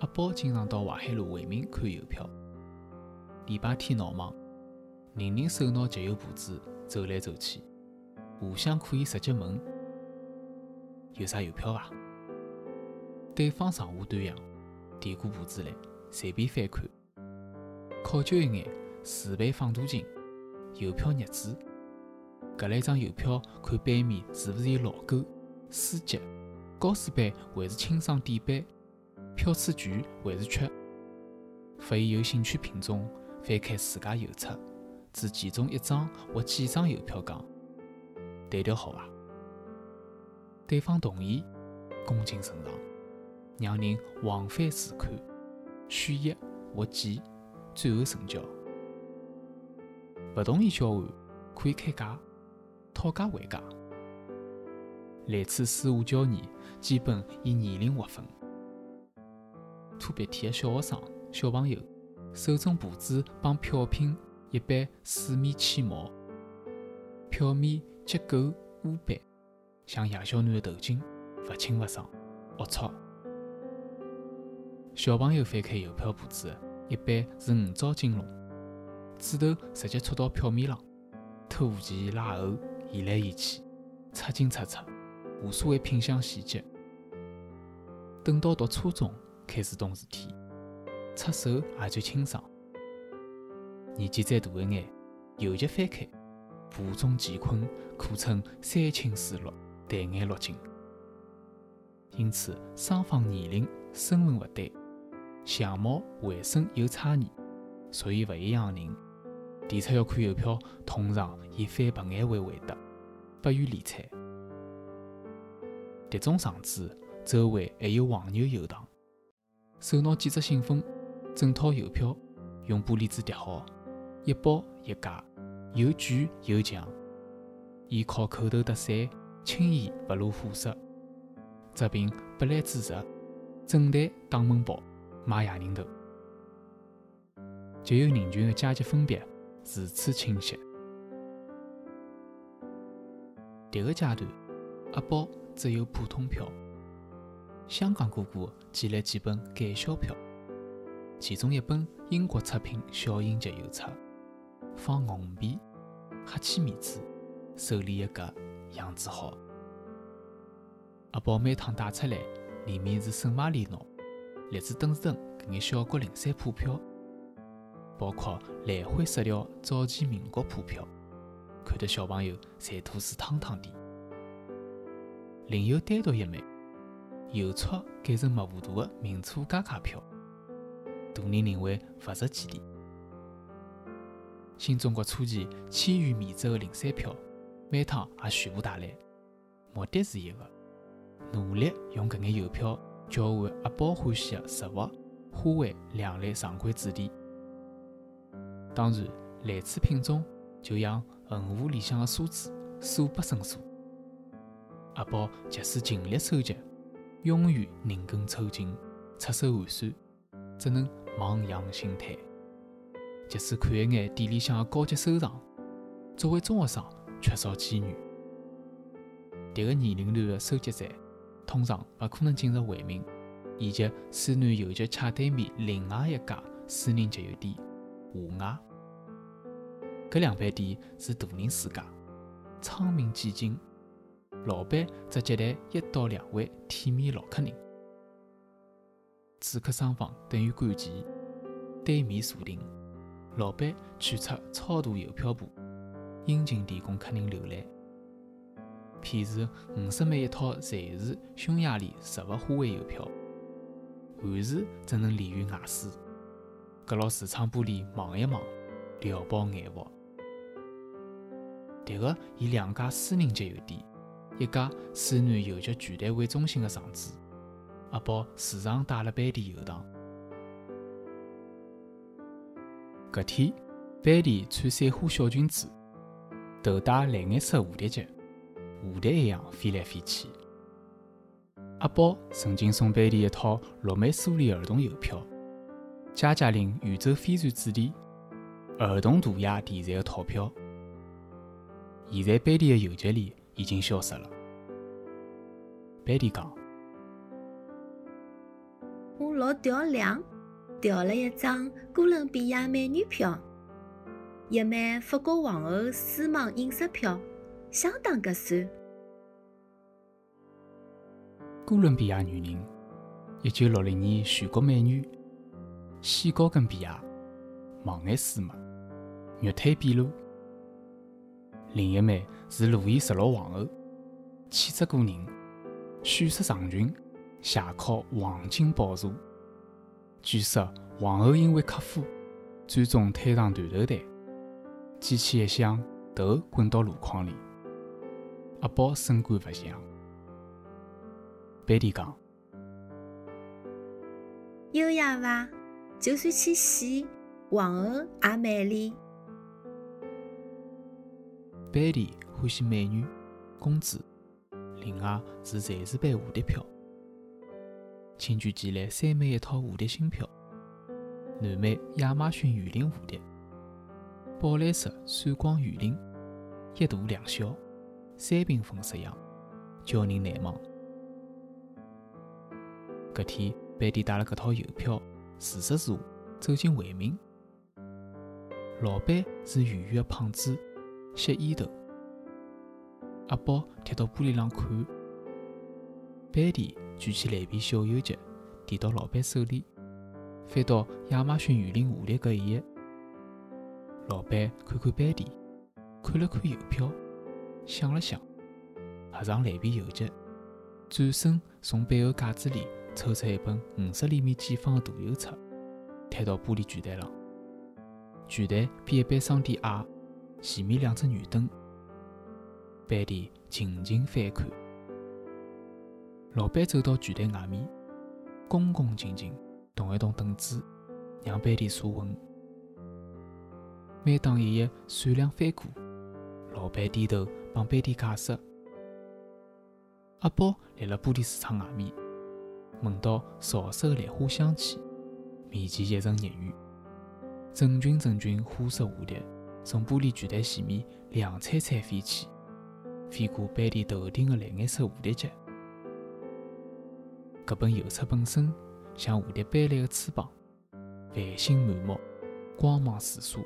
阿宝经常到淮海路回民看邮票。礼拜天闹忙，人人手拿集邮簿子走来走去，互相可以直接问：“有啥邮票伐？”对方上下端详，递过簿子来，随便翻看，考究一眼自备放大镜、邮票日子。搿来张邮票，看背面是勿是有老勾、书籍、高书版还是清爽底版？票次全还是缺？发现有兴趣品种，翻开自家邮册，指其中一张或几张邮票讲：“对调好伐？”对方同意，恭敬呈上，让人往返试看，选一或几，最后成交。勿同意交换，可以开价。讨价还价。来次私下交易，基本以年龄划分。拖鼻涕的小学生、小朋友，手中簿子帮票品一般四面起毛，票面结构污斑，像夜宵男的头巾，勿清勿爽，龌龊。小朋友翻开邮票簿子，一般是五爪金龙，指头直接戳到票面上，拖前拉后。移来移去，擦进擦出，无所谓品相细节。等到读初中，开始懂事体，出手也就清爽。年纪再大一眼，邮局翻开，簿中乾坤，可称三清四落，淡眼落尽。因此，双方年龄、身份勿对，相貌、卫生有差异，属于勿一样人。提出要看邮票，通常以翻白眼为回答。不予理睬。迭种场子周围还有黄牛游荡，手拿几只信封，整套邮票用玻璃纸叠好，一包一价，有贵有强，依靠口头搭讪，轻易不露货色，这凭不来之实，整台打闷包卖哑人头，就有人群的阶级分别如此清晰。迭个阶段，阿宝只有普通票。香港哥哥寄来几本改销票，其中一本英国出品小型集邮册，放红皮，黑漆面子，手里一夹，样子好。阿宝每趟带出来，里面是圣马力诺、列支敦士登搿眼小国零散铺票，包括蓝灰色调早期民国铺票。看得小朋友馋吐水汤汤的。另有单独一枚邮戳改成模糊涂的名错加卡票，大人认为勿值几钿。新中国初期千元面值的零散票，每趟也全部带来，目的是一个：努力用搿眼邮票交换阿宝欢喜的食物、花卉两类常规主题。当然，类似品种就像。横幅里向的沙子数不胜数，阿宝即使尽力收集，永远宁肯抽筋，出手寒酸，只能望洋兴叹。即使看一眼店里向的高级收藏，作为中学生缺少机遇。迭个年龄段的收集者，通常勿可能进入回民，以及西南邮局斜对面另外一家私人集邮店华外。搿两爿店是大人世界，窗明几净，老板只接待一到两位体面老客人。主客双方等于赶集，对面坐定，老板取出超大邮票簿，殷勤提供客人浏览。譬如五十枚一套瑞士匈牙利实物花卉邮票，汉字只能立于外书，隔牢橱窗玻璃望一望，撩爆眼福。迭个以两家私人集邮店、一家西南邮局巨台为中心的场子，阿宝时常带了班迪游荡。搿天，班迪穿散花小裙子，头戴蓝颜色蝴蝶结，蝴蝶一样飞来飞去。阿宝曾经送班迪一套绿莓苏里儿童邮票，加加林宇宙飞船主题，儿童涂鸦题材的套票。现在班迪的邮局里已经消失了。贝蒂讲：“我老调两，调了一张哥伦比亚美女票，一枚法国皇后丝网印刷票，相当合算。哥伦比亚女人，一九六零年全国美女，细高跟皮鞋，望眼丝袜，玉腿毕露。另一枚是路易十六皇后，气质过人，炫色长裙，斜靠黄金宝座。据说皇后因为克夫，最终摊上断头台，机器一响，头滚到箩筐里。阿宝深感不祥。贝蒂讲：“优雅伐？就算去死，皇后也美丽。”贝蒂欢喜美女、公主，另外是瑞士版蝴蝶票。请具寄来三枚一套蝴蝶新票，南美亚马逊雨林蝴蝶，宝蓝色闪光雨林，一大两小，三缤纷式样，叫人难忘。搿天，贝蒂带了搿套邮票，自说自话走进会民。老板是圆圆的胖子，吸烟头。阿宝贴到玻璃上看，贝蒂举起蓝皮小邮局，递到老板手里，翻到亚马逊雨林蝴蝶搿一页。老板看看贝蒂，看了看邮票，想了想，合上蓝皮邮局，转身从背后架子里。抽出一本五十厘米见方的大邮册，贴到玻璃柜台上。柜台比一般商店矮，前面两只圆灯。班迪静静翻看。老板走到柜台外面，恭恭敬敬动一动凳子，让班迪坐稳。每当一页闪亮翻过，老板低头帮班迪解释。阿宝立辣玻璃橱窗外面。闻到潮湿的兰花香气，面前一阵热雨，成群成群花色蝴蝶从玻璃柜台前面亮灿灿飞起，飞过班里头顶的蓝颜色蝴蝶结。搿本邮册本身像蝴蝶斑斓的翅膀，繁星满目，光芒四射。